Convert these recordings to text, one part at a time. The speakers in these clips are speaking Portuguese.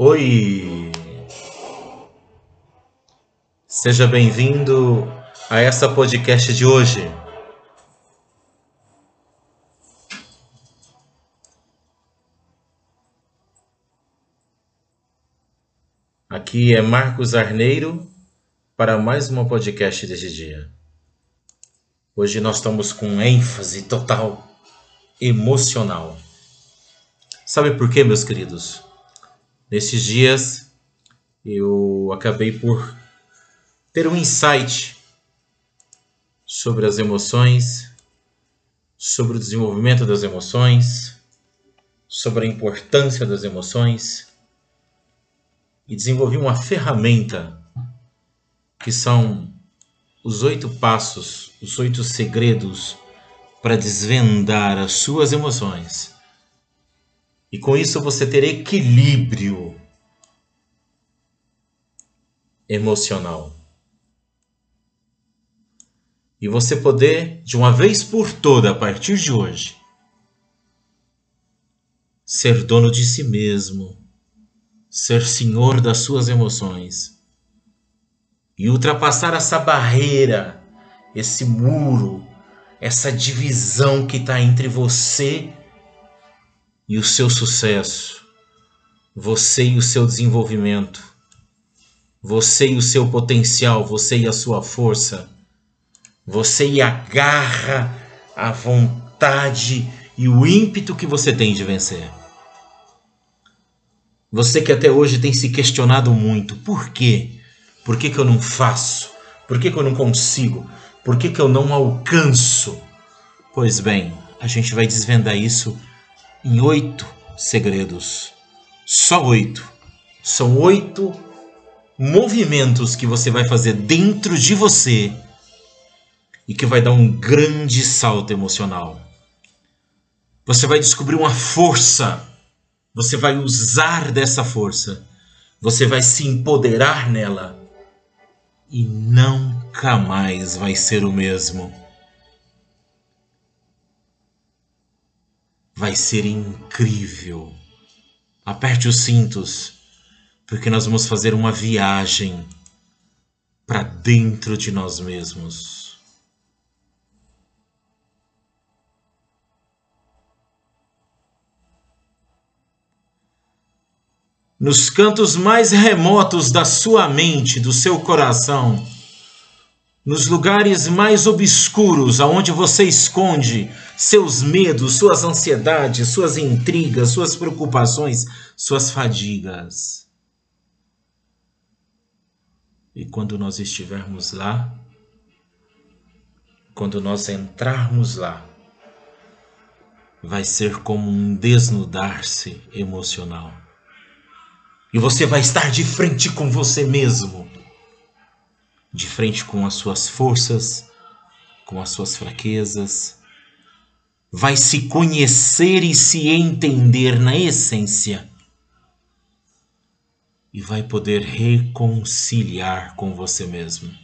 Oi! Seja bem-vindo a essa podcast de hoje. Aqui é Marcos Arneiro para mais uma podcast deste dia. Hoje nós estamos com ênfase total emocional. Sabe por quê, meus queridos? Nesses dias eu acabei por ter um insight sobre as emoções, sobre o desenvolvimento das emoções, sobre a importância das emoções e desenvolvi uma ferramenta que são os oito passos, os oito segredos para desvendar as suas emoções. E com isso você ter equilíbrio emocional. E você poder, de uma vez por toda, a partir de hoje, ser dono de si mesmo, ser senhor das suas emoções e ultrapassar essa barreira, esse muro, essa divisão que está entre você e o seu sucesso, você e o seu desenvolvimento, você e o seu potencial, você e a sua força você e a garra, a vontade e o ímpeto que você tem de vencer. Você que até hoje tem se questionado muito, por quê? Por que, que eu não faço? Por que, que eu não consigo? Por que, que eu não alcanço? Pois bem, a gente vai desvendar isso em oito segredos. Só oito. São oito movimentos que você vai fazer dentro de você e que vai dar um grande salto emocional. Você vai descobrir uma força, você vai usar dessa força, você vai se empoderar nela e nunca mais vai ser o mesmo. Vai ser incrível. Aperte os cintos, porque nós vamos fazer uma viagem para dentro de nós mesmos. nos cantos mais remotos da sua mente, do seu coração, nos lugares mais obscuros aonde você esconde seus medos, suas ansiedades, suas intrigas, suas preocupações, suas fadigas. E quando nós estivermos lá, quando nós entrarmos lá, vai ser como um desnudar-se emocional e você vai estar de frente com você mesmo, de frente com as suas forças, com as suas fraquezas. Vai se conhecer e se entender na essência. E vai poder reconciliar com você mesmo.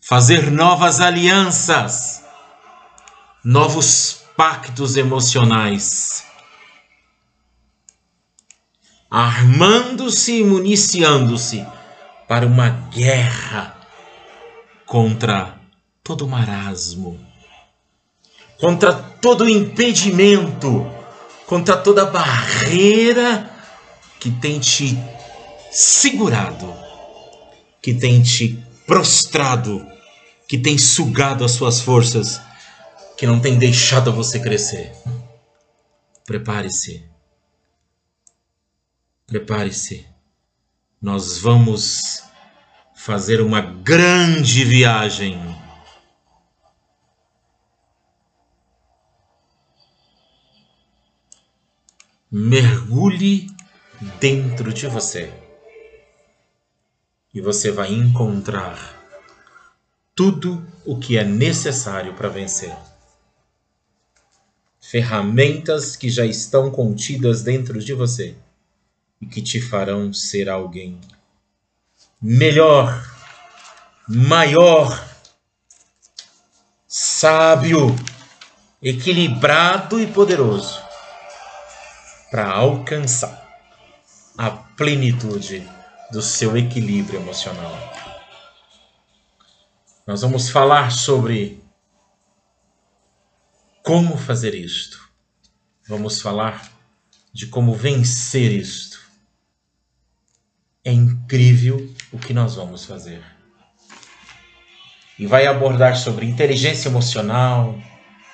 Fazer novas alianças, novos pactos emocionais armando-se e municiando-se para uma guerra contra todo marasmo, contra todo impedimento, contra toda barreira que tem te segurado, que tem te prostrado, que tem sugado as suas forças, que não tem deixado você crescer. Prepare-se Prepare-se. Nós vamos fazer uma grande viagem. Mergulhe dentro de você e você vai encontrar tudo o que é necessário para vencer. Ferramentas que já estão contidas dentro de você e que te farão ser alguém melhor, maior, sábio, equilibrado e poderoso para alcançar a plenitude do seu equilíbrio emocional. Nós vamos falar sobre como fazer isto. Vamos falar de como vencer isto. É incrível o que nós vamos fazer. E vai abordar sobre inteligência emocional,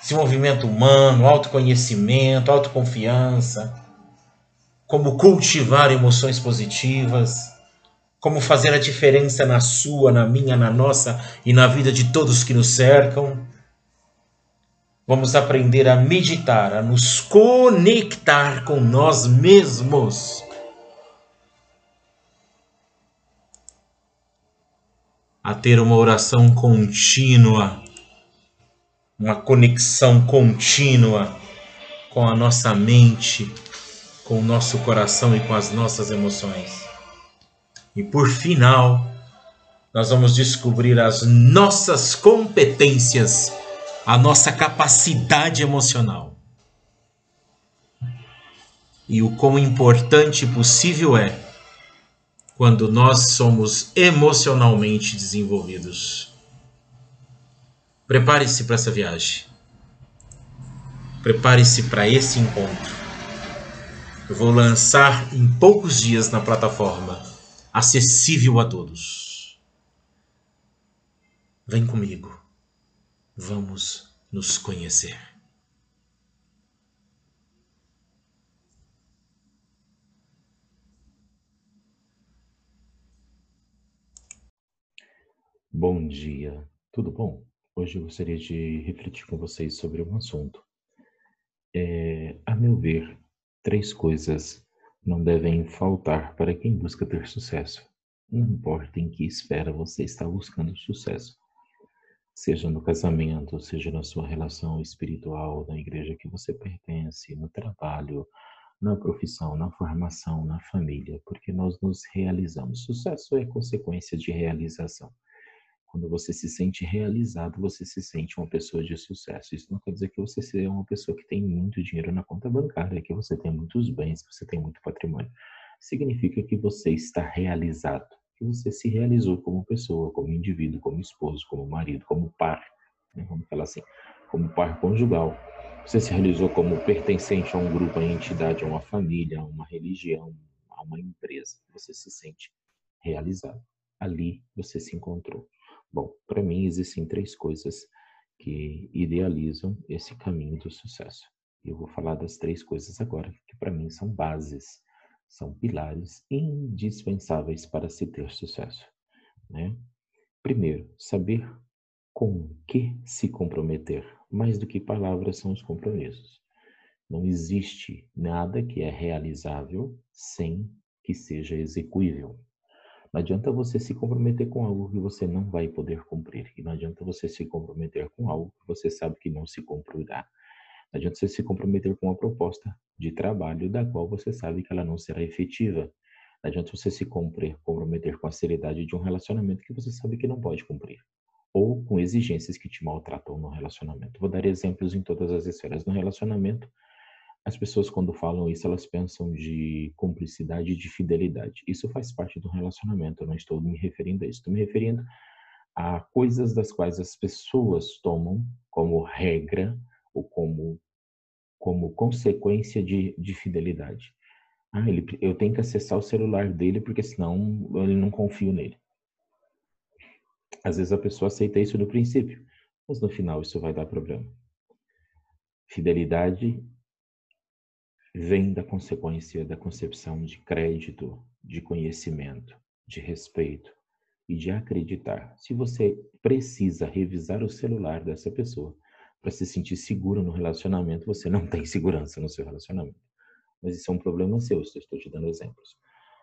desenvolvimento humano, autoconhecimento, autoconfiança, como cultivar emoções positivas, como fazer a diferença na sua, na minha, na nossa e na vida de todos que nos cercam. Vamos aprender a meditar, a nos conectar com nós mesmos. A ter uma oração contínua, uma conexão contínua com a nossa mente, com o nosso coração e com as nossas emoções. E por final, nós vamos descobrir as nossas competências, a nossa capacidade emocional. E o quão importante possível é quando nós somos emocionalmente desenvolvidos. Prepare-se para essa viagem. Prepare-se para esse encontro. Eu vou lançar em poucos dias na plataforma, acessível a todos. Vem comigo. Vamos nos conhecer. Bom dia, tudo bom? Hoje eu gostaria de refletir com vocês sobre um assunto. É, a meu ver, Três coisas não devem faltar para quem busca ter sucesso. Não importa em que esfera você está buscando sucesso. Seja no casamento, seja na sua relação espiritual, na igreja que você pertence, no trabalho, na profissão, na formação, na família, porque nós nos realizamos. Sucesso é consequência de realização. Quando você se sente realizado, você se sente uma pessoa de sucesso. Isso não quer dizer que você seja uma pessoa que tem muito dinheiro na conta bancária, que você tem muitos bens, que você tem muito patrimônio. Significa que você está realizado, que você se realizou como pessoa, como indivíduo, como esposo, como marido, como par, né? vamos falar assim, como par conjugal. Você se realizou como pertencente a um grupo, a uma entidade, a uma família, a uma religião, a uma empresa. Você se sente realizado. Ali você se encontrou. Bom, para mim existem três coisas que idealizam esse caminho do sucesso. Eu vou falar das três coisas agora, que para mim são bases, são pilares indispensáveis para se ter sucesso. Né? Primeiro, saber com que se comprometer. Mais do que palavras são os compromissos. Não existe nada que é realizável sem que seja execuível. Não adianta você se comprometer com algo que você não vai poder cumprir. E não adianta você se comprometer com algo que você sabe que não se cumprirá. Não adianta você se comprometer com uma proposta de trabalho da qual você sabe que ela não será efetiva. Não adianta você se comprometer com a seriedade de um relacionamento que você sabe que não pode cumprir. Ou com exigências que te maltratam no relacionamento. Vou dar exemplos em todas as esferas. No relacionamento, as pessoas, quando falam isso, elas pensam de cumplicidade e de fidelidade. Isso faz parte do relacionamento, eu não estou me referindo a isso. Estou me referindo a coisas das quais as pessoas tomam como regra ou como, como consequência de, de fidelidade. Ah, ele, eu tenho que acessar o celular dele porque senão eu não confio nele. Às vezes a pessoa aceita isso no princípio, mas no final isso vai dar problema. Fidelidade vem da consequência da concepção de crédito, de conhecimento, de respeito e de acreditar. Se você precisa revisar o celular dessa pessoa para se sentir seguro no relacionamento, você não tem segurança no seu relacionamento. Mas isso é um problema seu, estou te dando exemplos.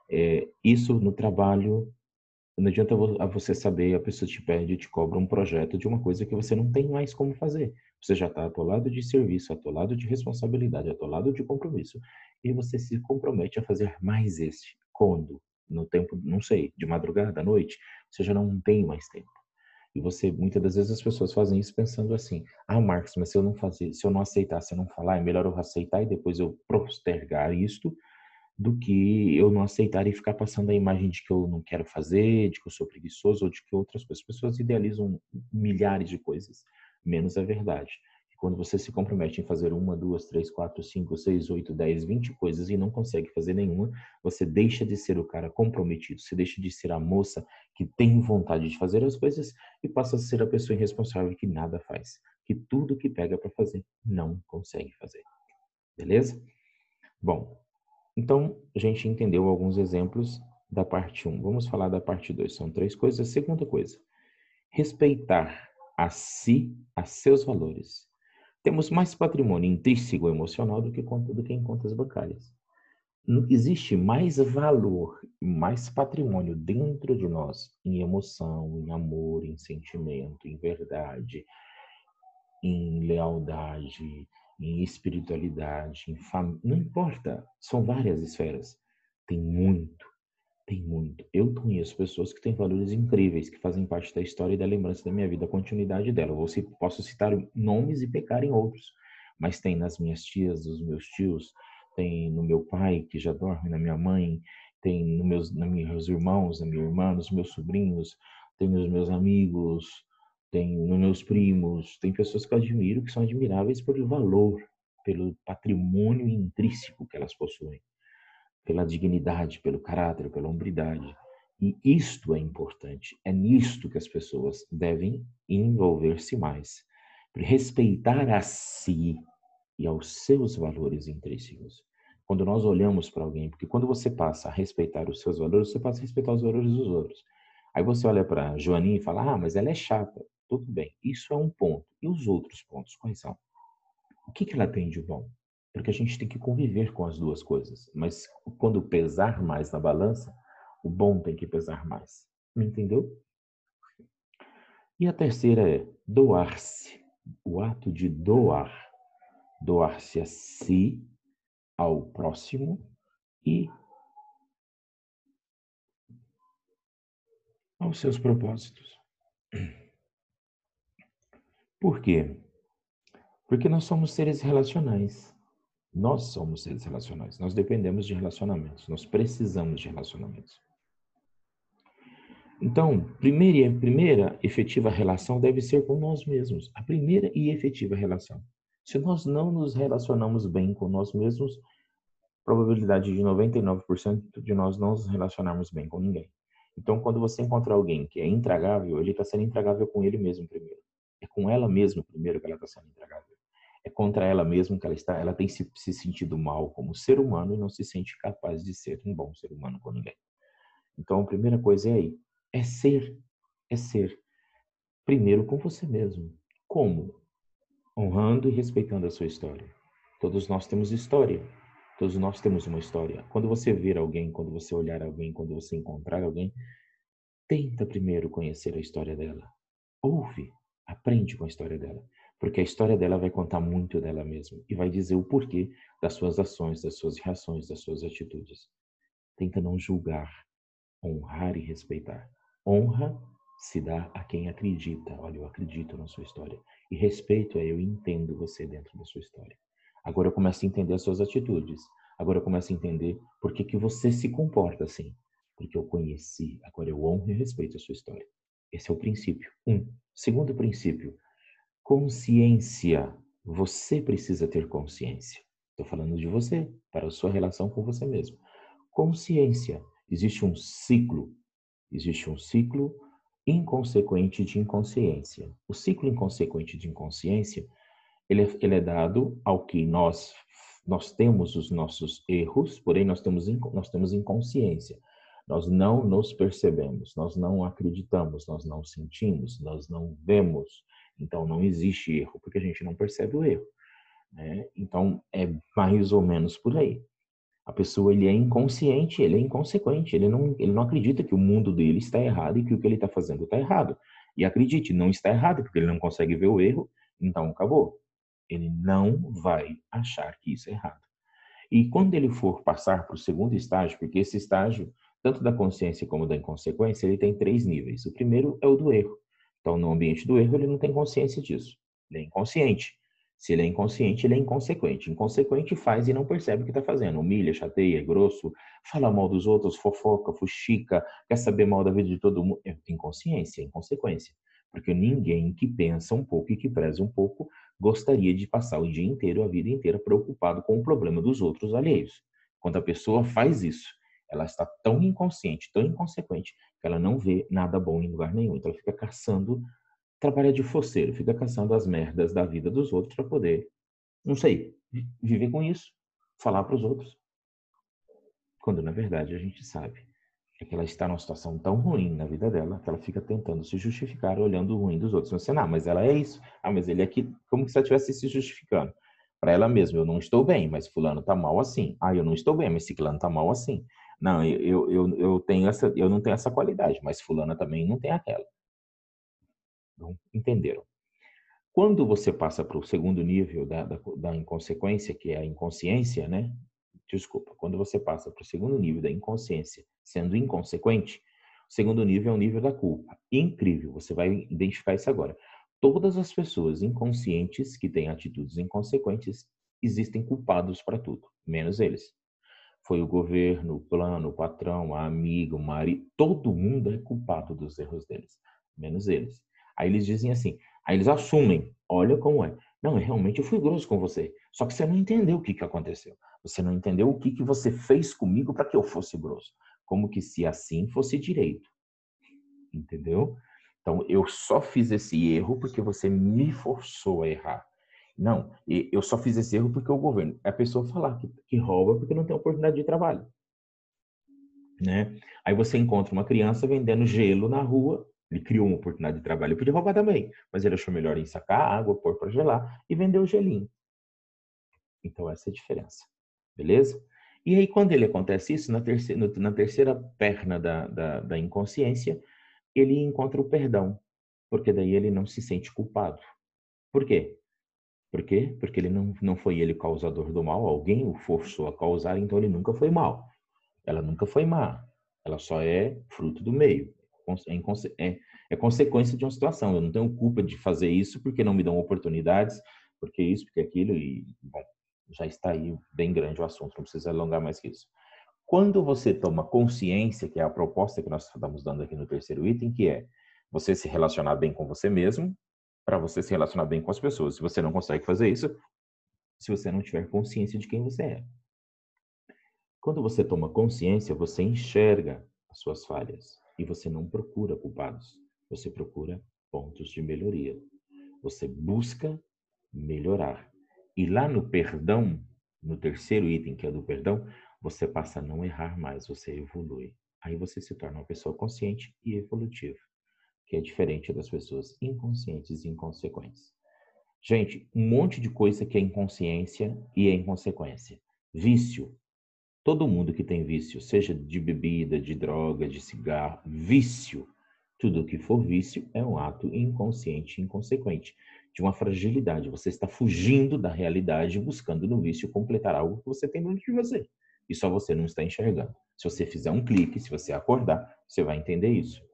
É, isso no trabalho, não adianta você saber, a pessoa te pede, te cobra um projeto de uma coisa que você não tem mais como fazer. Você já está atolado de serviço, atolado de responsabilidade, atolado de compromisso. E você se compromete a fazer mais esse. Quando? No tempo, não sei, de madrugada, à noite, você já não tem mais tempo. E você, muitas das vezes as pessoas fazem isso pensando assim: "Ah, Marcos, mas se eu não fazer, se eu não aceitar, se eu não falar, é melhor eu aceitar e depois eu postergar isto do que eu não aceitar e ficar passando a imagem de que eu não quero fazer, de que eu sou preguiçoso ou de que outras coisas. As pessoas idealizam milhares de coisas, menos a verdade. Quando você se compromete em fazer uma, duas, três, quatro, cinco, seis, oito, dez, vinte coisas e não consegue fazer nenhuma, você deixa de ser o cara comprometido, você deixa de ser a moça que tem vontade de fazer as coisas e passa a ser a pessoa irresponsável que nada faz, que tudo que pega para fazer não consegue fazer. Beleza? Bom, então a gente entendeu alguns exemplos da parte 1. Vamos falar da parte 2. São três coisas. Segunda coisa, respeitar a si, a seus valores temos mais patrimônio intrínseco emocional do que, do que em contas bancárias. Existe mais valor, mais patrimônio dentro de nós em emoção, em amor, em sentimento, em verdade, em lealdade, em espiritualidade, em família. Não importa, são várias esferas. Tem muito tem muito. Eu conheço pessoas que têm valores incríveis, que fazem parte da história e da lembrança da minha vida, a continuidade dela. Eu posso citar nomes e pecar em outros, mas tem nas minhas tias, nos meus tios, tem no meu pai, que já dorme, na minha mãe, tem nos meus, nos meus irmãos, na minha irmã, nos meus sobrinhos, tem nos meus amigos, tem nos meus primos, tem pessoas que eu admiro, que são admiráveis pelo valor, pelo patrimônio intrínseco que elas possuem pela dignidade, pelo caráter, pela hombridade. E isto é importante. É nisto que as pessoas devem envolver-se mais. Respeitar a si e aos seus valores intrínsecos. Quando nós olhamos para alguém, porque quando você passa a respeitar os seus valores, você passa a respeitar os valores dos outros. Aí você olha para Joaninha e fala: "Ah, mas ela é chata". Tudo bem. Isso é um ponto. E os outros pontos quais são? O que que ela tem de bom? porque a gente tem que conviver com as duas coisas. Mas quando pesar mais na balança, o bom tem que pesar mais. Me entendeu? E a terceira é doar-se. O ato de doar. Doar-se a si, ao próximo e aos seus propósitos. Por quê? Porque nós somos seres relacionais. Nós somos seres relacionais, nós dependemos de relacionamentos, nós precisamos de relacionamentos. Então, primeira, primeira efetiva relação deve ser com nós mesmos, a primeira e efetiva relação. Se nós não nos relacionamos bem com nós mesmos, probabilidade de 99% de nós não nos relacionarmos bem com ninguém. Então, quando você encontra alguém que é intragável, ele está sendo intragável com ele mesmo primeiro. É com ela mesma primeiro que ela está sendo intragável é contra ela mesma que ela está, ela tem se, se sentido mal como ser humano e não se sente capaz de ser um bom ser humano com ninguém. Então, a primeira coisa é aí, é ser, é ser primeiro com você mesmo. Como? Honrando e respeitando a sua história. Todos nós temos história. Todos nós temos uma história. Quando você ver alguém, quando você olhar alguém, quando você encontrar alguém, tenta primeiro conhecer a história dela. Ouve, aprende com a história dela porque a história dela vai contar muito dela mesma e vai dizer o porquê das suas ações, das suas reações, das suas atitudes. Tenta não julgar, honrar e respeitar. Honra se dá a quem acredita. Olha, eu acredito na sua história. E respeito é eu entendo você dentro da sua história. Agora eu começo a entender as suas atitudes. Agora eu começo a entender por que, que você se comporta assim. Porque eu conheci. Agora eu honro e respeito a sua história. Esse é o princípio. Um. Segundo princípio, Consciência. Você precisa ter consciência. Estou falando de você, para a sua relação com você mesmo. Consciência. Existe um ciclo. Existe um ciclo inconsequente de inconsciência. O ciclo inconsequente de inconsciência, ele é, ele é dado ao que nós nós temos os nossos erros, porém nós temos nós temos inconsciência. Nós não nos percebemos, nós não acreditamos, nós não sentimos, nós não vemos, então não existe erro porque a gente não percebe o erro. Né? Então é mais ou menos por aí. A pessoa ele é inconsciente, ele é inconsequente, ele não, ele não acredita que o mundo dele está errado e que o que ele está fazendo está errado. E acredite, não está errado porque ele não consegue ver o erro, então acabou. Ele não vai achar que isso é errado. E quando ele for passar para o segundo estágio, porque esse estágio, tanto da consciência como da inconsequência, ele tem três níveis. O primeiro é o do erro. Então, no ambiente do erro, ele não tem consciência disso. Ele é inconsciente. Se ele é inconsciente, ele é inconsequente. Inconsequente faz e não percebe o que está fazendo. Humilha, chateia, é grosso, fala mal dos outros, fofoca, fuxica, quer saber mal da vida de todo mundo. É inconsciência, é inconsequência. Porque ninguém que pensa um pouco e que preza um pouco gostaria de passar o dia inteiro, a vida inteira, preocupado com o problema dos outros alheios. Quando a pessoa faz isso, ela está tão inconsciente, tão inconsequente, que ela não vê nada bom em lugar nenhum. Então ela fica caçando trabalha de foceiro, fica caçando as merdas da vida dos outros para poder, não sei, viver com isso, falar para os outros. Quando na verdade a gente sabe é que ela está numa situação tão ruim na vida dela que ela fica tentando se justificar olhando o ruim dos outros. Você, não, mas ela é isso. Ah, mas ele é aqui, como se ela estivesse se justificando. Para ela mesma, eu não estou bem, mas fulano está mal assim. Ah, eu não estou bem, mas ciclano está mal assim. Não, eu, eu, eu, tenho essa, eu não tenho essa qualidade, mas fulana também não tem aquela. Não entenderam? Quando você passa para o segundo nível da, da, da, inconsequência, que é a inconsciência, né? Desculpa, quando você passa para o segundo nível da inconsciência, sendo inconsequente, o segundo nível é o nível da culpa. Incrível, você vai identificar isso agora. Todas as pessoas inconscientes que têm atitudes inconsequentes existem culpados para tudo, menos eles. Foi o governo, o plano, o patrão, a amiga, o marido, todo mundo é culpado dos erros deles, menos eles. Aí eles dizem assim, aí eles assumem, olha como é. Não, realmente eu fui grosso com você. Só que você não entendeu o que, que aconteceu. Você não entendeu o que, que você fez comigo para que eu fosse grosso. Como que se assim fosse direito. Entendeu? Então, eu só fiz esse erro porque você me forçou a errar. Não, eu só fiz esse erro porque o governo. É a pessoa falar que, que rouba porque não tem oportunidade de trabalho. Né? Aí você encontra uma criança vendendo gelo na rua ele criou uma oportunidade de trabalho. Ele podia roubar também, mas ele achou melhor em sacar água, pôr para gelar e vender o gelinho. Então, essa é a diferença. Beleza? E aí, quando ele acontece isso, na terceira, na terceira perna da, da, da inconsciência, ele encontra o perdão, porque daí ele não se sente culpado. Por quê? Por quê? Porque ele não, não foi ele o causador do mal, alguém o forçou a causar, então ele nunca foi mal. Ela nunca foi má, ela só é fruto do meio é, é, é consequência de uma situação. Eu não tenho culpa de fazer isso porque não me dão oportunidades, porque isso, porque aquilo, e, bom, já está aí bem grande o assunto, não precisa alongar mais que isso. Quando você toma consciência, que é a proposta que nós estamos dando aqui no terceiro item, que é você se relacionar bem com você mesmo, para você se relacionar bem com as pessoas. Se você não consegue fazer isso, se você não tiver consciência de quem você é. Quando você toma consciência, você enxerga as suas falhas. E você não procura culpados, você procura pontos de melhoria. Você busca melhorar. E lá no perdão, no terceiro item, que é do perdão, você passa a não errar mais, você evolui. Aí você se torna uma pessoa consciente e evolutiva, que é diferente das pessoas inconscientes e inconsequentes. Gente, um monte de coisa que é inconsciência e é inconsequência. Vício, Todo mundo que tem vício, seja de bebida, de droga, de cigarro, vício, tudo que for vício é um ato inconsciente, inconsequente, de uma fragilidade. Você está fugindo da realidade, buscando no vício completar algo que você tem dentro de você. E só você não está enxergando. Se você fizer um clique, se você acordar, você vai entender isso.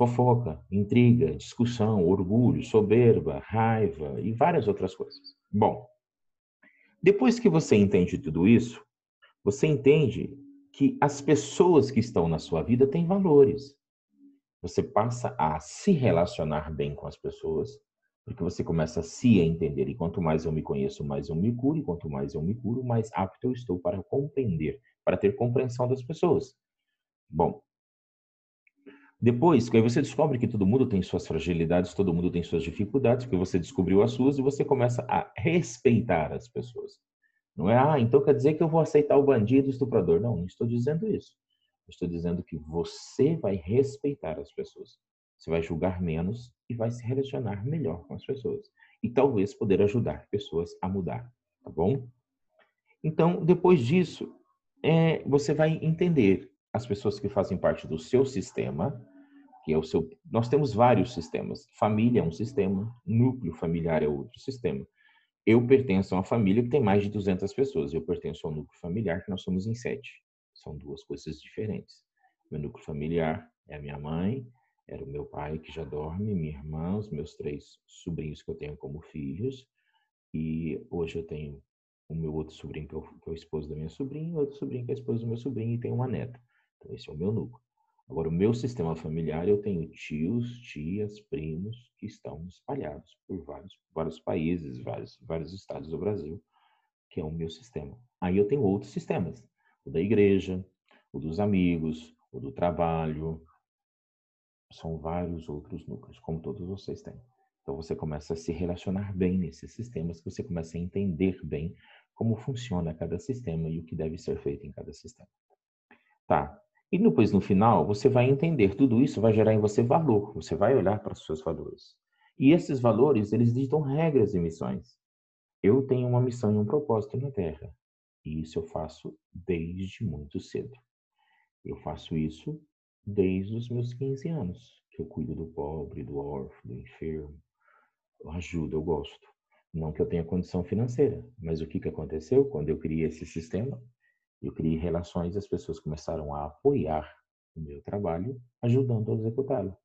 Fofoca, intriga, discussão, orgulho, soberba, raiva e várias outras coisas. Bom, depois que você entende tudo isso, você entende que as pessoas que estão na sua vida têm valores. Você passa a se relacionar bem com as pessoas, porque você começa a se entender. E quanto mais eu me conheço, mais eu me curo. E quanto mais eu me curo, mais apto eu estou para compreender, para ter compreensão das pessoas. Bom, depois, aí você descobre que todo mundo tem suas fragilidades, todo mundo tem suas dificuldades, porque você descobriu as suas e você começa a respeitar as pessoas. Não é, ah, então quer dizer que eu vou aceitar o bandido, o estuprador. Não, não estou dizendo isso. estou dizendo que você vai respeitar as pessoas. Você vai julgar menos e vai se relacionar melhor com as pessoas. E talvez poder ajudar pessoas a mudar, tá bom? Então, depois disso, é, você vai entender as pessoas que fazem parte do seu sistema, que é o seu. Nós temos vários sistemas. Família é um sistema, núcleo familiar é outro sistema. Eu pertenço a uma família que tem mais de 200 pessoas. Eu pertenço ao núcleo familiar, que nós somos em sete. São duas coisas diferentes. Meu núcleo familiar é a minha mãe, era o meu pai que já dorme, minha irmã, os meus três sobrinhos que eu tenho como filhos, E hoje eu tenho o meu outro sobrinho, que é, o, é esposo da minha sobrinha, outro sobrinho, que é o esposo do meu sobrinho, e tem uma neta. Então, esse é o meu núcleo. Agora, o meu sistema familiar, eu tenho tios, tias, primos que estão espalhados por vários, vários países, vários, vários estados do Brasil, que é o meu sistema. Aí eu tenho outros sistemas, o da igreja, o dos amigos, o do trabalho. São vários outros núcleos, como todos vocês têm. Então você começa a se relacionar bem nesses sistemas, você começa a entender bem como funciona cada sistema e o que deve ser feito em cada sistema. Tá. E depois no final, você vai entender tudo isso, vai gerar em você valor. Você vai olhar para os seus valores. E esses valores, eles ditam regras e missões. Eu tenho uma missão e um propósito na Terra. E isso eu faço desde muito cedo. Eu faço isso desde os meus 15 anos, que eu cuido do pobre, do órfão, do enfermo, eu ajudo, eu gosto. Não que eu tenha condição financeira, mas o que, que aconteceu quando eu criei esse sistema? Eu criei relações e as pessoas começaram a apoiar o meu trabalho, ajudando a executá-lo.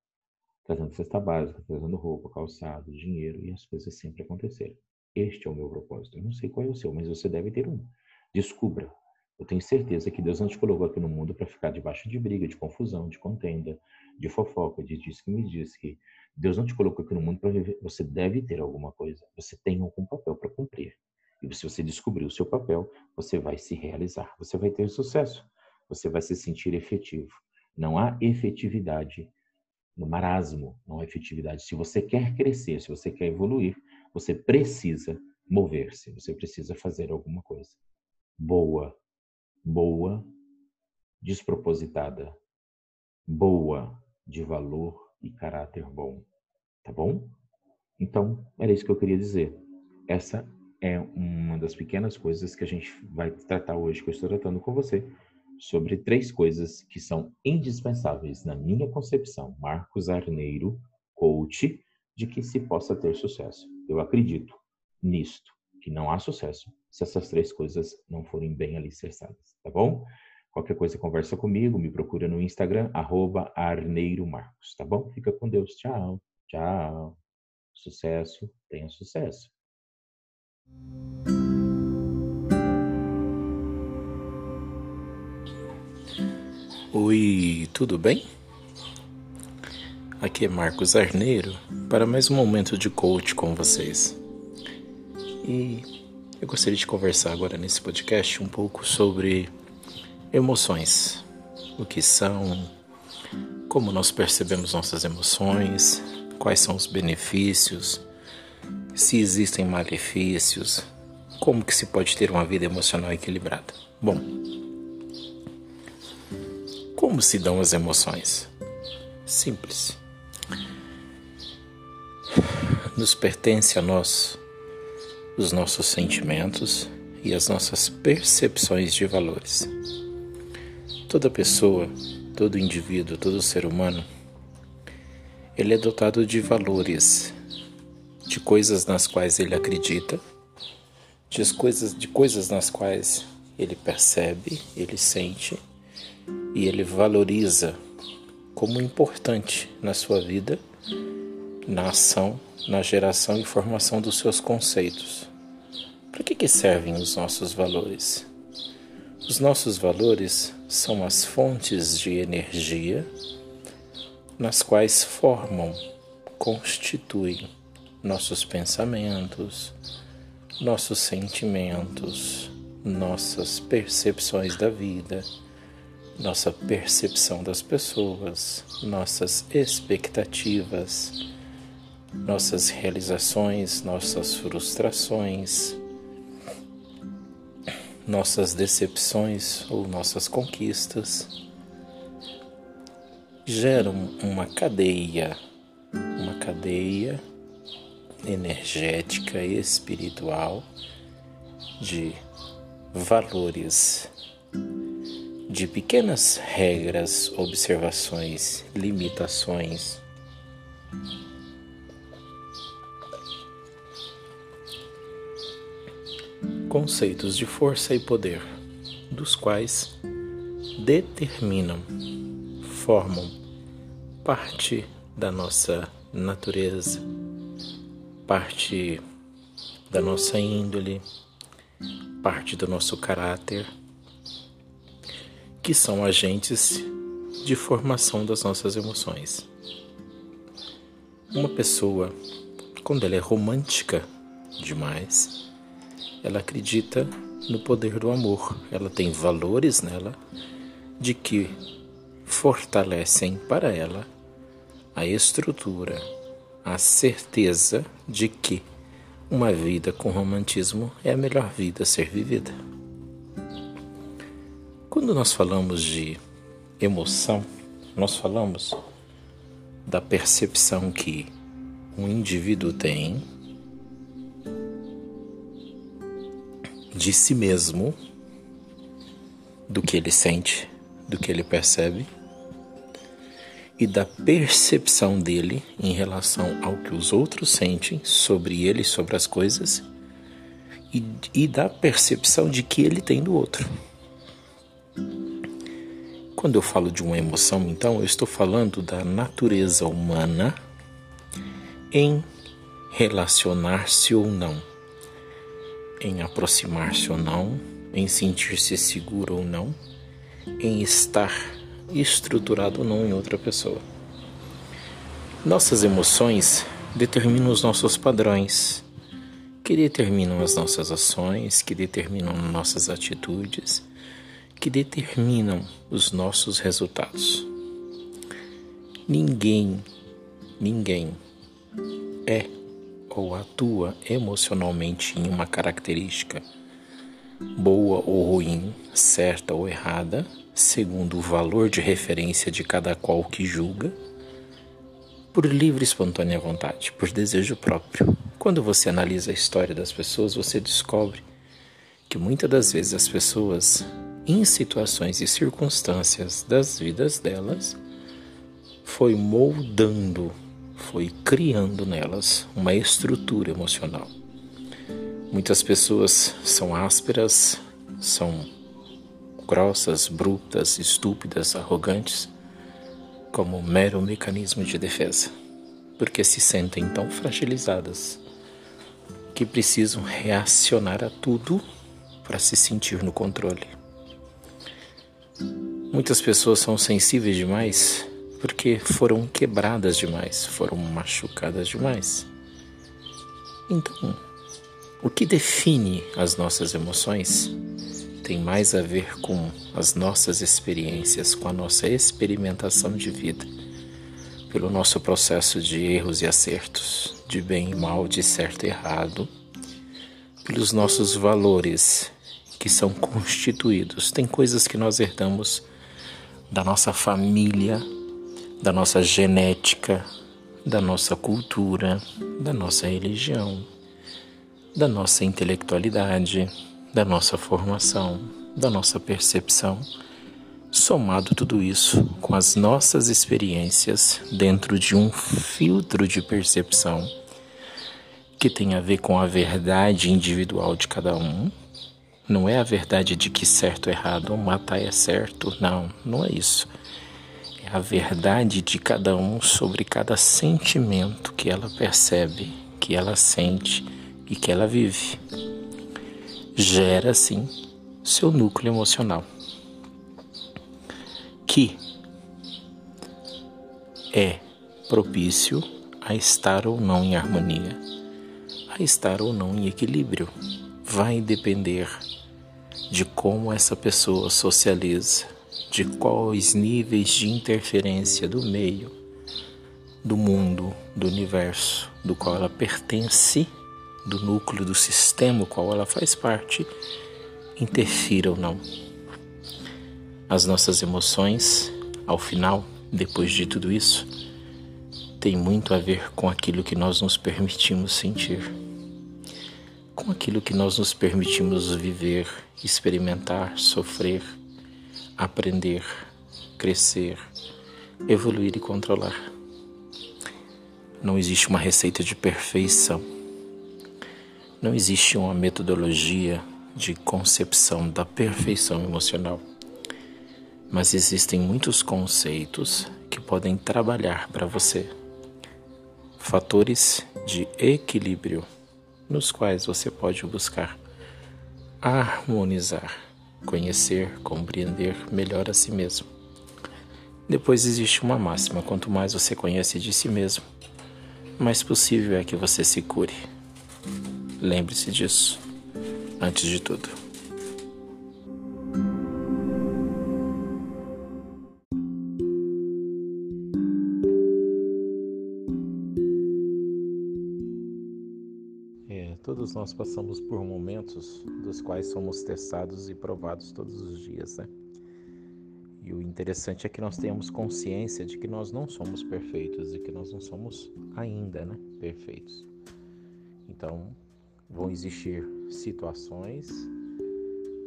Trazendo cesta básica, trazendo roupa, calçado, dinheiro e as coisas sempre aconteceram. Este é o meu propósito. Eu não sei qual é o seu, mas você deve ter um. Descubra. Eu tenho certeza que Deus não te colocou aqui no mundo para ficar debaixo de briga, de confusão, de contenda, de fofoca, de diz que me diz que Deus não te colocou aqui no mundo para viver. Você deve ter alguma coisa. Você tem algum papel para cumprir. E se você descobrir o seu papel, você vai se realizar. Você vai ter sucesso. Você vai se sentir efetivo. Não há efetividade no marasmo, não há efetividade. Se você quer crescer, se você quer evoluir, você precisa mover-se. Você precisa fazer alguma coisa. Boa, boa, despropositada, boa, de valor e caráter bom. Tá bom? Então, era isso que eu queria dizer. Essa é uma das pequenas coisas que a gente vai tratar hoje, que eu estou tratando com você, sobre três coisas que são indispensáveis na minha concepção, Marcos Arneiro, coach, de que se possa ter sucesso. Eu acredito nisto, que não há sucesso se essas três coisas não forem bem alicerçadas, tá bom? Qualquer coisa, conversa comigo, me procura no Instagram, arneiromarcos, tá bom? Fica com Deus, tchau, tchau. Sucesso, tenha sucesso. Oi, tudo bem? Aqui é Marcos Arneiro para mais um momento de coach com vocês. E eu gostaria de conversar agora nesse podcast um pouco sobre Emoções. O que são? Como nós percebemos nossas emoções? Quais são os benefícios? Se existem malefícios? Como que se pode ter uma vida emocional equilibrada? Bom, como se dão as emoções? Simples. Nos pertence a nós os nossos sentimentos e as nossas percepções de valores. Toda pessoa, todo indivíduo, todo ser humano, ele é dotado de valores, de coisas nas quais ele acredita, de coisas, de coisas nas quais ele percebe, ele sente e ele valoriza como importante na sua vida, na ação, na geração e formação dos seus conceitos. Para que, que servem os nossos valores? Os nossos valores são as fontes de energia nas quais formam, constituem nossos pensamentos, nossos sentimentos, nossas percepções da vida, nossa percepção das pessoas, nossas expectativas, nossas realizações, nossas frustrações nossas decepções ou nossas conquistas geram uma cadeia, uma cadeia energética e espiritual de valores, de pequenas regras, observações, limitações. Conceitos de força e poder, dos quais determinam, formam parte da nossa natureza, parte da nossa índole, parte do nosso caráter, que são agentes de formação das nossas emoções. Uma pessoa, quando ela é romântica demais, ela acredita no poder do amor. Ela tem valores nela de que fortalecem para ela a estrutura, a certeza de que uma vida com romantismo é a melhor vida a ser vivida. Quando nós falamos de emoção, nós falamos da percepção que um indivíduo tem de si mesmo, do que ele sente, do que ele percebe e da percepção dele em relação ao que os outros sentem sobre ele, sobre as coisas e, e da percepção de que ele tem do outro. Quando eu falo de uma emoção, então, eu estou falando da natureza humana em relacionar-se ou não em aproximar-se ou não, em sentir-se seguro ou não, em estar estruturado ou não em outra pessoa. Nossas emoções determinam os nossos padrões, que determinam as nossas ações, que determinam nossas atitudes, que determinam os nossos resultados. Ninguém, ninguém é ou atua emocionalmente em uma característica boa ou ruim, certa ou errada, segundo o valor de referência de cada qual que julga, por livre e espontânea vontade, por desejo próprio. Quando você analisa a história das pessoas, você descobre que muitas das vezes as pessoas, em situações e circunstâncias das vidas delas, foi moldando foi criando nelas uma estrutura emocional. Muitas pessoas são ásperas, são grossas, brutas, estúpidas, arrogantes, como mero mecanismo de defesa, porque se sentem tão fragilizadas que precisam reacionar a tudo para se sentir no controle. Muitas pessoas são sensíveis demais porque foram quebradas demais, foram machucadas demais. Então, o que define as nossas emoções tem mais a ver com as nossas experiências, com a nossa experimentação de vida, pelo nosso processo de erros e acertos, de bem e mal, de certo e errado, pelos nossos valores que são constituídos. Tem coisas que nós herdamos da nossa família, da nossa genética, da nossa cultura, da nossa religião, da nossa intelectualidade, da nossa formação, da nossa percepção, somado tudo isso com as nossas experiências dentro de um filtro de percepção que tem a ver com a verdade individual de cada um. Não é a verdade de que certo é errado, matar é certo, não, não é isso a verdade de cada um sobre cada sentimento que ela percebe, que ela sente e que ela vive. Gera, sim, seu núcleo emocional, que é propício a estar ou não em harmonia, a estar ou não em equilíbrio. Vai depender de como essa pessoa socializa, de quais níveis de interferência do meio, do mundo, do universo, do qual ela pertence, do núcleo do sistema qual ela faz parte, interfira ou não. As nossas emoções, ao final, depois de tudo isso, tem muito a ver com aquilo que nós nos permitimos sentir, com aquilo que nós nos permitimos viver, experimentar, sofrer aprender, crescer, evoluir e controlar. Não existe uma receita de perfeição. Não existe uma metodologia de concepção da perfeição emocional. Mas existem muitos conceitos que podem trabalhar para você. Fatores de equilíbrio nos quais você pode buscar harmonizar, conhecer, compreender melhor a si mesmo. Depois existe uma máxima: quanto mais você conhece de si mesmo, mais possível é que você se cure. Lembre-se disso, antes de tudo. É, todos nós passamos por momentos dos quais somos testados e provados todos os dias, né? E o interessante é que nós tenhamos consciência de que nós não somos perfeitos e que nós não somos ainda, né, perfeitos. Então, vão existir situações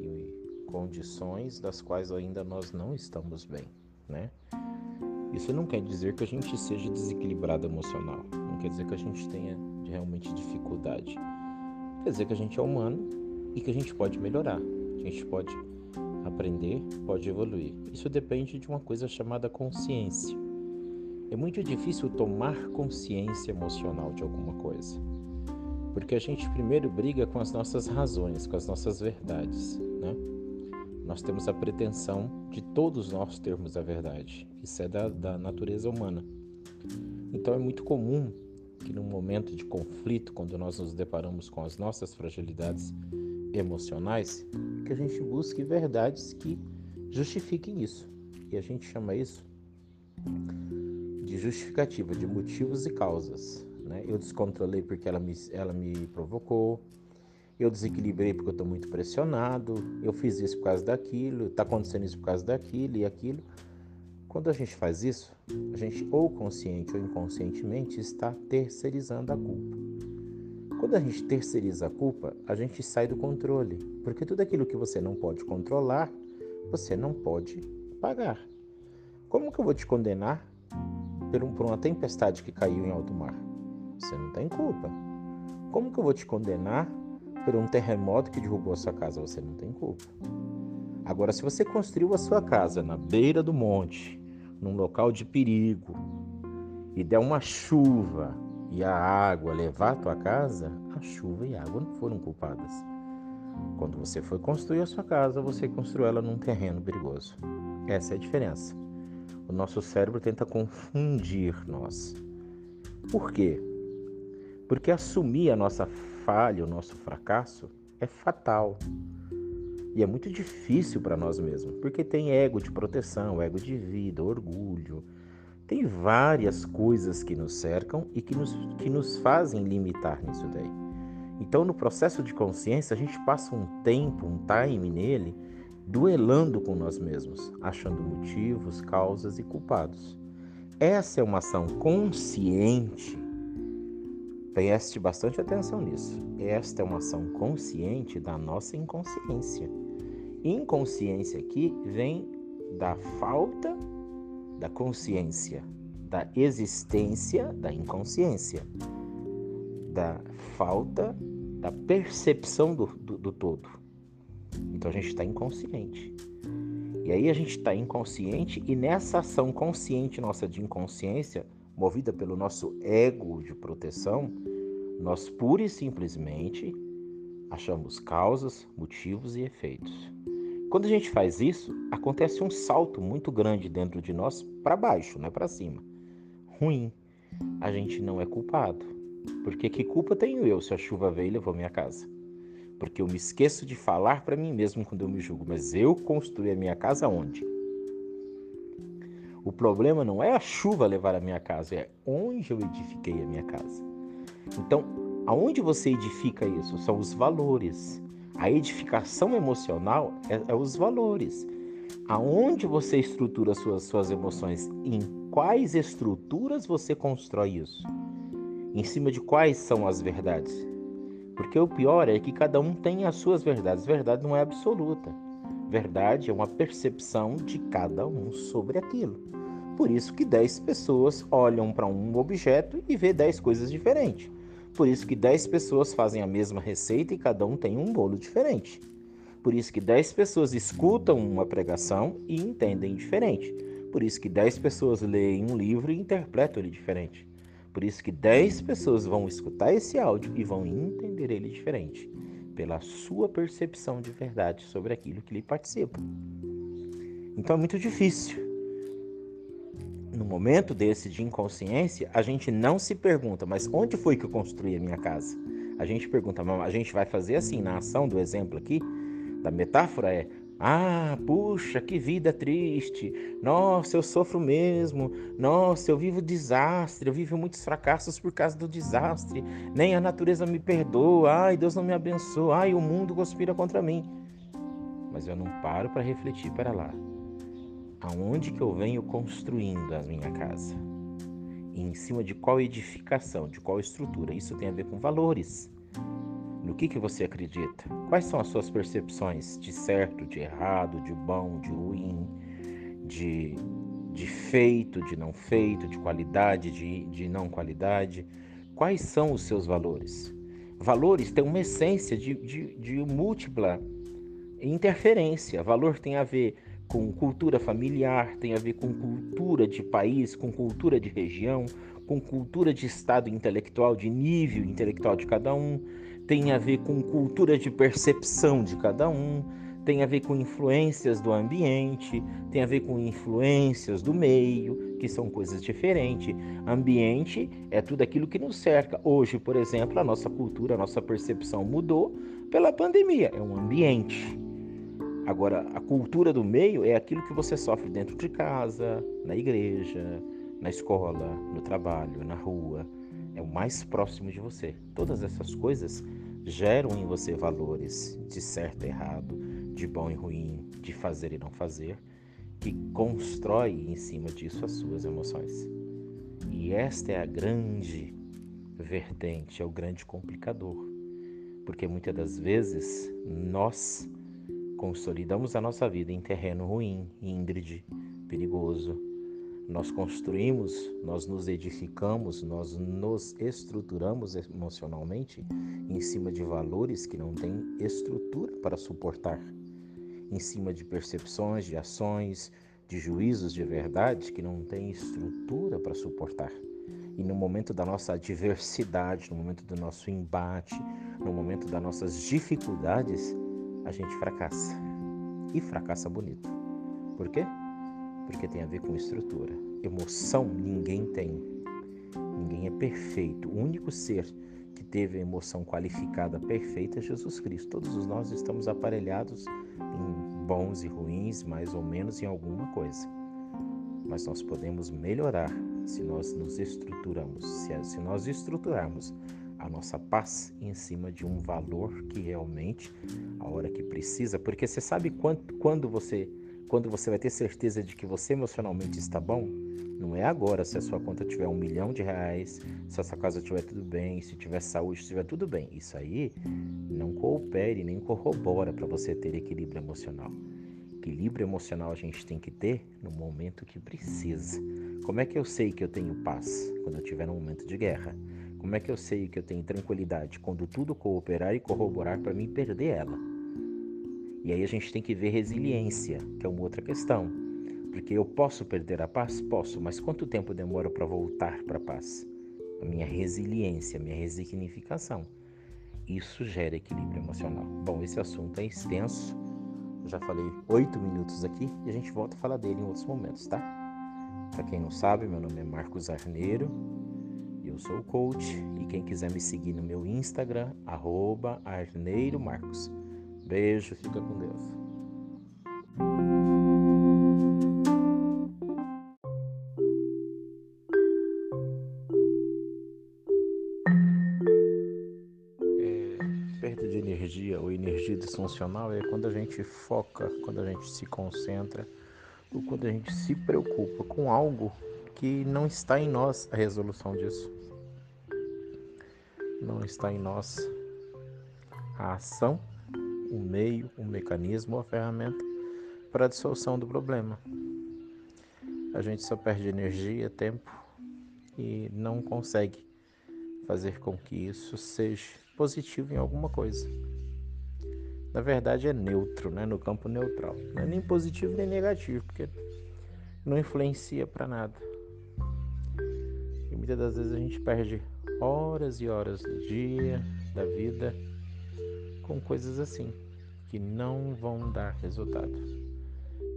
e condições das quais ainda nós não estamos bem, né? Isso não quer dizer que a gente seja desequilibrado emocional, não quer dizer que a gente tenha realmente dificuldade. Quer dizer que a gente é humano e que a gente pode melhorar, a gente pode aprender, pode evoluir. Isso depende de uma coisa chamada consciência. É muito difícil tomar consciência emocional de alguma coisa, porque a gente primeiro briga com as nossas razões, com as nossas verdades, né? Nós temos a pretensão de todos nós termos a verdade. Isso é da, da natureza humana. Então é muito comum que num momento de conflito, quando nós nos deparamos com as nossas fragilidades emocionais, que a gente busque verdades que justifiquem isso. E a gente chama isso de justificativa, de motivos e causas. Né? Eu descontrolei porque ela me, ela me provocou, eu desequilibrei porque eu estou muito pressionado, eu fiz isso por causa daquilo, está acontecendo isso por causa daquilo e aquilo. Quando a gente faz isso, a gente, ou consciente ou inconscientemente, está terceirizando a culpa. Quando a gente terceiriza a culpa, a gente sai do controle, porque tudo aquilo que você não pode controlar, você não pode pagar. Como que eu vou te condenar por uma tempestade que caiu em alto mar? Você não tem culpa. Como que eu vou te condenar por um terremoto que derrubou a sua casa? Você não tem culpa. Agora, se você construiu a sua casa na beira do monte, num local de perigo, e der uma chuva e a água levar a tua casa, a chuva e a água não foram culpadas. Quando você foi construir a sua casa, você construiu ela num terreno perigoso. Essa é a diferença. O nosso cérebro tenta confundir nós. Por quê? Porque assumir a nossa falha, o nosso fracasso, é fatal. E é muito difícil para nós mesmos, porque tem ego de proteção, ego de vida, orgulho, tem várias coisas que nos cercam e que nos, que nos fazem limitar nisso daí. Então, no processo de consciência, a gente passa um tempo, um time nele, duelando com nós mesmos, achando motivos, causas e culpados. Essa é uma ação consciente. Preste bastante atenção nisso. Esta é uma ação consciente da nossa inconsciência. Inconsciência aqui vem da falta da consciência, da existência da inconsciência, da falta da percepção do, do, do todo. Então a gente está inconsciente. E aí a gente está inconsciente e nessa ação consciente nossa de inconsciência, movida pelo nosso ego de proteção, nós pura e simplesmente achamos causas, motivos e efeitos. Quando a gente faz isso, acontece um salto muito grande dentro de nós para baixo, não é para cima. Ruim. A gente não é culpado. Porque que culpa tenho eu se a chuva veio e levou minha casa? Porque eu me esqueço de falar para mim mesmo quando eu me julgo, mas eu construí a minha casa onde? O problema não é a chuva levar a minha casa, é onde eu edifiquei a minha casa. Então, aonde você edifica isso? São os valores. A edificação emocional é, é os valores. Aonde você estrutura suas, suas emoções? Em quais estruturas você constrói isso? Em cima de quais são as verdades? Porque o pior é que cada um tem as suas verdades. Verdade não é absoluta. Verdade é uma percepção de cada um sobre aquilo. Por isso que 10 pessoas olham para um objeto e vê 10 coisas diferentes. Por isso que 10 pessoas fazem a mesma receita e cada um tem um bolo diferente. Por isso que 10 pessoas escutam uma pregação e entendem diferente. Por isso que 10 pessoas leem um livro e interpretam ele diferente. Por isso que 10 pessoas vão escutar esse áudio e vão entender ele diferente, pela sua percepção de verdade sobre aquilo que lhe participa. Então é muito difícil. No momento desse de inconsciência, a gente não se pergunta, mas onde foi que eu construí a minha casa? A gente pergunta, a gente vai fazer assim na ação do exemplo aqui, da metáfora é ah, puxa, que vida triste. Nossa, eu sofro mesmo. Nossa, eu vivo desastre. Eu vivo muitos fracassos por causa do desastre. Nem a natureza me perdoa. Ai, Deus não me abençoa. Ai, o mundo conspira contra mim. Mas eu não paro para refletir para lá. Aonde que eu venho construindo a minha casa? E em cima de qual edificação, de qual estrutura? Isso tem a ver com valores. No que, que você acredita? Quais são as suas percepções de certo, de errado, de bom, de ruim, de, de feito, de não feito, de qualidade, de, de não qualidade? Quais são os seus valores? Valores têm uma essência de, de, de múltipla interferência. Valor tem a ver com cultura familiar, tem a ver com cultura de país, com cultura de região, com cultura de estado intelectual, de nível intelectual de cada um, tem a ver com cultura de percepção de cada um, tem a ver com influências do ambiente, tem a ver com influências do meio, que são coisas diferentes. Ambiente é tudo aquilo que nos cerca. Hoje, por exemplo, a nossa cultura, a nossa percepção mudou pela pandemia, é um ambiente. Agora, a cultura do meio é aquilo que você sofre dentro de casa, na igreja, na escola, no trabalho, na rua. É o mais próximo de você. Todas essas coisas geram em você valores de certo e errado, de bom e ruim, de fazer e não fazer, que constrói em cima disso as suas emoções. E esta é a grande vertente, é o grande complicador. Porque muitas das vezes nós consolidamos a nossa vida em terreno ruim, íngrede, perigoso, nós construímos, nós nos edificamos, nós nos estruturamos emocionalmente em cima de valores que não têm estrutura para suportar, em cima de percepções, de ações, de juízos de verdade que não têm estrutura para suportar. E no momento da nossa adversidade, no momento do nosso embate, no momento das nossas dificuldades, a gente fracassa. E fracassa bonito. Por quê? porque tem a ver com estrutura. Emoção ninguém tem. Ninguém é perfeito. O único ser que teve a emoção qualificada perfeita é Jesus Cristo. Todos nós estamos aparelhados em bons e ruins, mais ou menos em alguma coisa. Mas nós podemos melhorar se nós nos estruturamos, se, nós estruturarmos a nossa paz em cima de um valor que realmente, a hora que precisa, porque você sabe quanto, quando você quando você vai ter certeza de que você emocionalmente está bom, não é agora se a sua conta tiver um milhão de reais, se a sua casa estiver tudo bem, se tiver saúde, se estiver tudo bem. Isso aí não coopere nem corrobora para você ter equilíbrio emocional. Equilíbrio emocional a gente tem que ter no momento que precisa. Como é que eu sei que eu tenho paz? Quando eu estiver num momento de guerra. Como é que eu sei que eu tenho tranquilidade? Quando tudo cooperar e corroborar para mim perder ela. E aí a gente tem que ver resiliência, que é uma outra questão. Porque eu posso perder a paz? Posso, mas quanto tempo demora para voltar para a paz? A minha resiliência, a minha resignificação. Isso gera equilíbrio emocional. Bom, esse assunto é extenso. Eu já falei oito minutos aqui e a gente volta a falar dele em outros momentos, tá? Para quem não sabe, meu nome é Marcos Arneiro. Eu sou coach e quem quiser me seguir no meu Instagram, arroba Arneiro Marcos. Beijo, fica com Deus. É, perda de energia ou energia disfuncional é quando a gente foca, quando a gente se concentra ou quando a gente se preocupa com algo que não está em nós a resolução disso. Não está em nós a ação um meio, um mecanismo ou a ferramenta para a dissolução do problema. A gente só perde energia, tempo e não consegue fazer com que isso seja positivo em alguma coisa. Na verdade é neutro, né? no campo neutral. Não é nem positivo nem negativo, porque não influencia para nada. E muitas das vezes a gente perde horas e horas do dia, da vida, com coisas assim, que não vão dar resultado,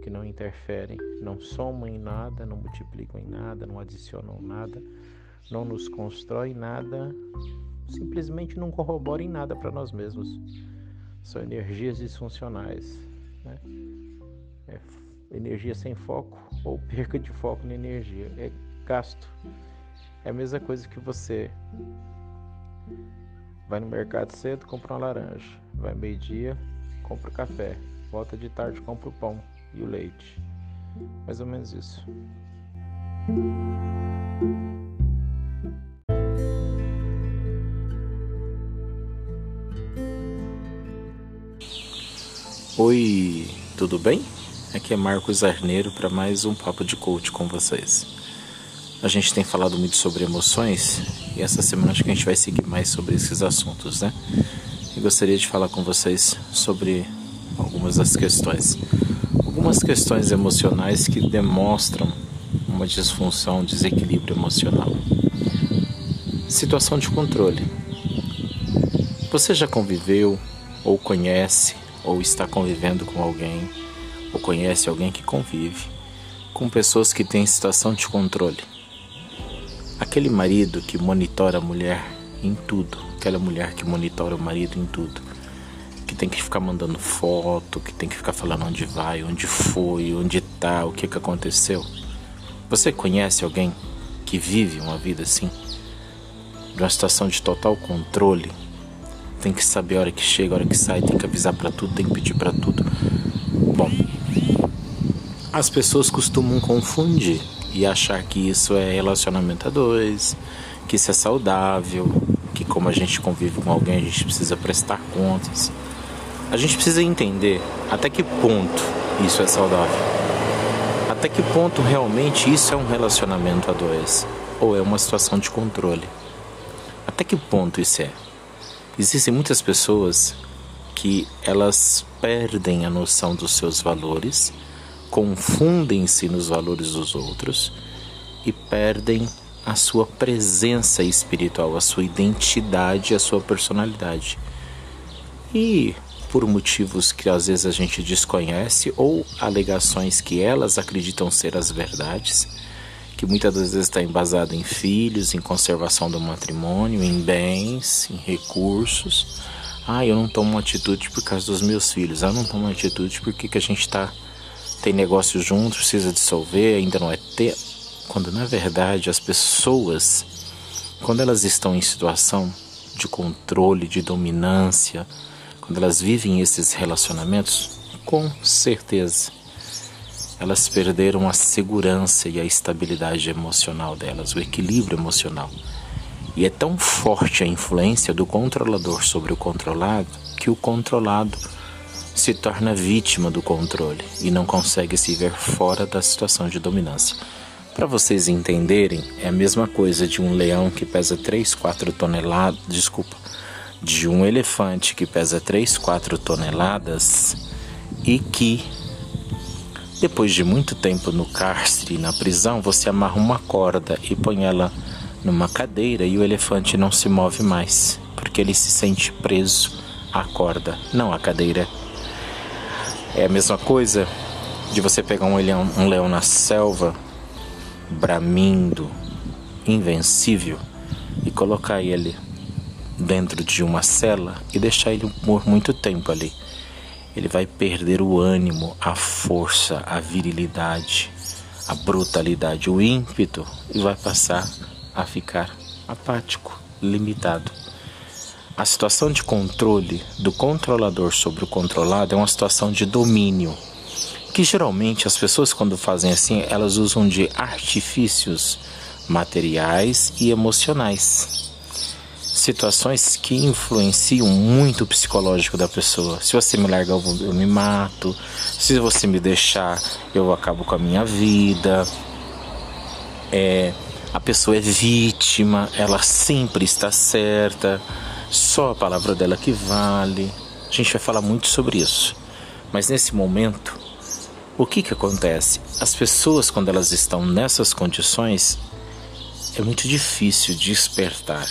que não interferem, não somam em nada, não multiplicam em nada, não adicionam nada, não nos constroem nada, simplesmente não corroboram em nada para nós mesmos. São energias disfuncionais. Né? É energia sem foco ou perca de foco na energia. É gasto. É a mesma coisa que você vai no mercado cedo, compra uma laranja. Vai meio-dia, compra o café. Volta de tarde, compra o pão e o leite. Mais ou menos isso. Oi, tudo bem? Aqui é Marcos Arneiro para mais um papo de coach com vocês. A gente tem falado muito sobre emoções e essa semana acho que a gente vai seguir mais sobre esses assuntos, né? E gostaria de falar com vocês sobre algumas das questões. Algumas questões emocionais que demonstram uma disfunção, um desequilíbrio emocional. Situação de controle. Você já conviveu ou conhece ou está convivendo com alguém, ou conhece alguém que convive com pessoas que têm situação de controle. Aquele marido que monitora a mulher em tudo, aquela mulher que monitora o marido em tudo, que tem que ficar mandando foto, que tem que ficar falando onde vai, onde foi, onde tá, o que, que aconteceu. Você conhece alguém que vive uma vida assim? De uma situação de total controle, tem que saber a hora que chega, a hora que sai, tem que avisar para tudo, tem que pedir para tudo. Bom, as pessoas costumam confundir e achar que isso é relacionamento a dois, que isso é saudável, que como a gente convive com alguém, a gente precisa prestar contas. A gente precisa entender até que ponto isso é saudável. Até que ponto realmente isso é um relacionamento a dois ou é uma situação de controle. Até que ponto isso é? Existem muitas pessoas que elas perdem a noção dos seus valores, confundem-se nos valores dos outros e perdem a sua presença espiritual, a sua identidade, a sua personalidade. E por motivos que às vezes a gente desconhece ou alegações que elas acreditam ser as verdades, que muitas das vezes está embasado em filhos, em conservação do matrimônio, em bens, em recursos. Ah, eu não tomo atitude por causa dos meus filhos. Ah, eu não tomo atitude porque que a gente tá tem negócio junto, precisa dissolver, ainda não é ter. Quando na verdade as pessoas, quando elas estão em situação de controle, de dominância, quando elas vivem esses relacionamentos, com certeza elas perderam a segurança e a estabilidade emocional delas, o equilíbrio emocional. E é tão forte a influência do controlador sobre o controlado que o controlado se torna vítima do controle e não consegue se ver fora da situação de dominância. Para vocês entenderem, é a mesma coisa de um leão que pesa 3, 4 toneladas, desculpa, de um elefante que pesa 3, 4 toneladas e que depois de muito tempo no cárcere, na prisão, você amarra uma corda e põe ela numa cadeira e o elefante não se move mais, porque ele se sente preso à corda, não à cadeira. É a mesma coisa de você pegar um leão, um leão na selva, bramindo, invencível, e colocar ele dentro de uma cela e deixar ele por muito tempo ali ele vai perder o ânimo, a força, a virilidade, a brutalidade, o ímpeto e vai passar a ficar apático, limitado. A situação de controle do controlador sobre o controlado é uma situação de domínio, que geralmente as pessoas quando fazem assim, elas usam de artifícios materiais e emocionais situações que influenciam muito o psicológico da pessoa. Se você me largar, eu, me mato. Se você me deixar, eu acabo com a minha vida. É, a pessoa é vítima, ela sempre está certa, só a palavra dela que vale. A gente vai falar muito sobre isso. Mas nesse momento, o que, que acontece? As pessoas, quando elas estão nessas condições, é muito difícil despertar.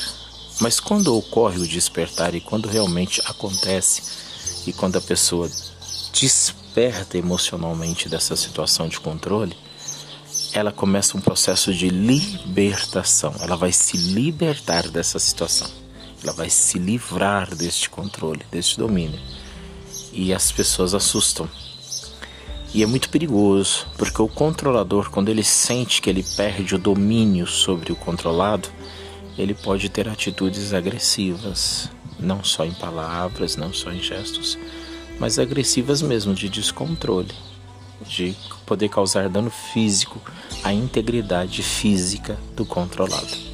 Mas quando ocorre o despertar e quando realmente acontece e quando a pessoa desperta emocionalmente dessa situação de controle, ela começa um processo de libertação. Ela vai se libertar dessa situação. Ela vai se livrar deste controle, deste domínio. E as pessoas assustam. E é muito perigoso, porque o controlador, quando ele sente que ele perde o domínio sobre o controlado, ele pode ter atitudes agressivas, não só em palavras, não só em gestos, mas agressivas mesmo, de descontrole, de poder causar dano físico à integridade física do controlado.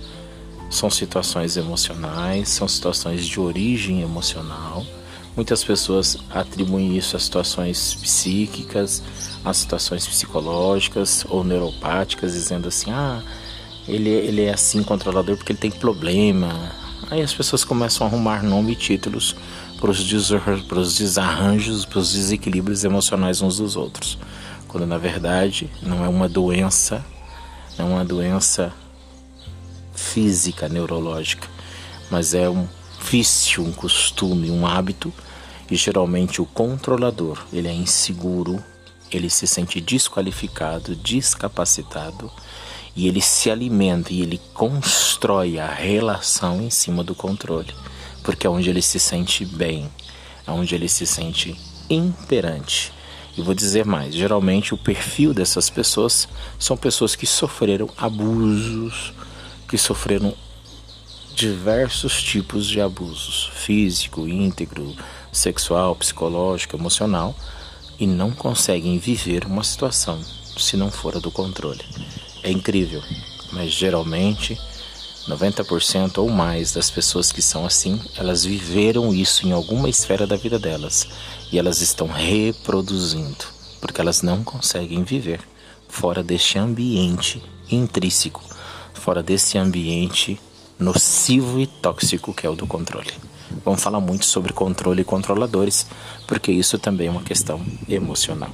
São situações emocionais, são situações de origem emocional Muitas pessoas atribuem isso a situações psíquicas, a situações psicológicas ou neuropáticas, dizendo assim: ah, ele, ele é assim controlador porque ele tem problema. Aí as pessoas começam a arrumar nome e títulos para os desarranjos, para os desequilíbrios emocionais uns dos outros. Quando na verdade não é uma doença, é uma doença física, neurológica, mas é um vício, um costume, um hábito e geralmente o controlador, ele é inseguro, ele se sente desqualificado, descapacitado e ele se alimenta e ele constrói a relação em cima do controle, porque é onde ele se sente bem, é onde ele se sente imperante. E vou dizer mais: geralmente o perfil dessas pessoas são pessoas que sofreram abusos, que sofreram diversos tipos de abusos físico, íntegro, sexual, psicológico, emocional e não conseguem viver uma situação se não fora do controle. É incrível, mas geralmente 90% ou mais das pessoas que são assim, elas viveram isso em alguma esfera da vida delas e elas estão reproduzindo, porque elas não conseguem viver fora deste ambiente intrínseco, fora desse ambiente nocivo e tóxico que é o do controle. Vamos falar muito sobre controle e controladores, porque isso também é uma questão emocional.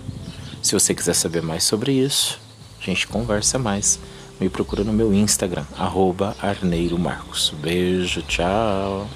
Se você quiser saber mais sobre isso, a gente conversa mais. Me procura no meu Instagram, arroba Arneiro Marcos. Beijo, tchau.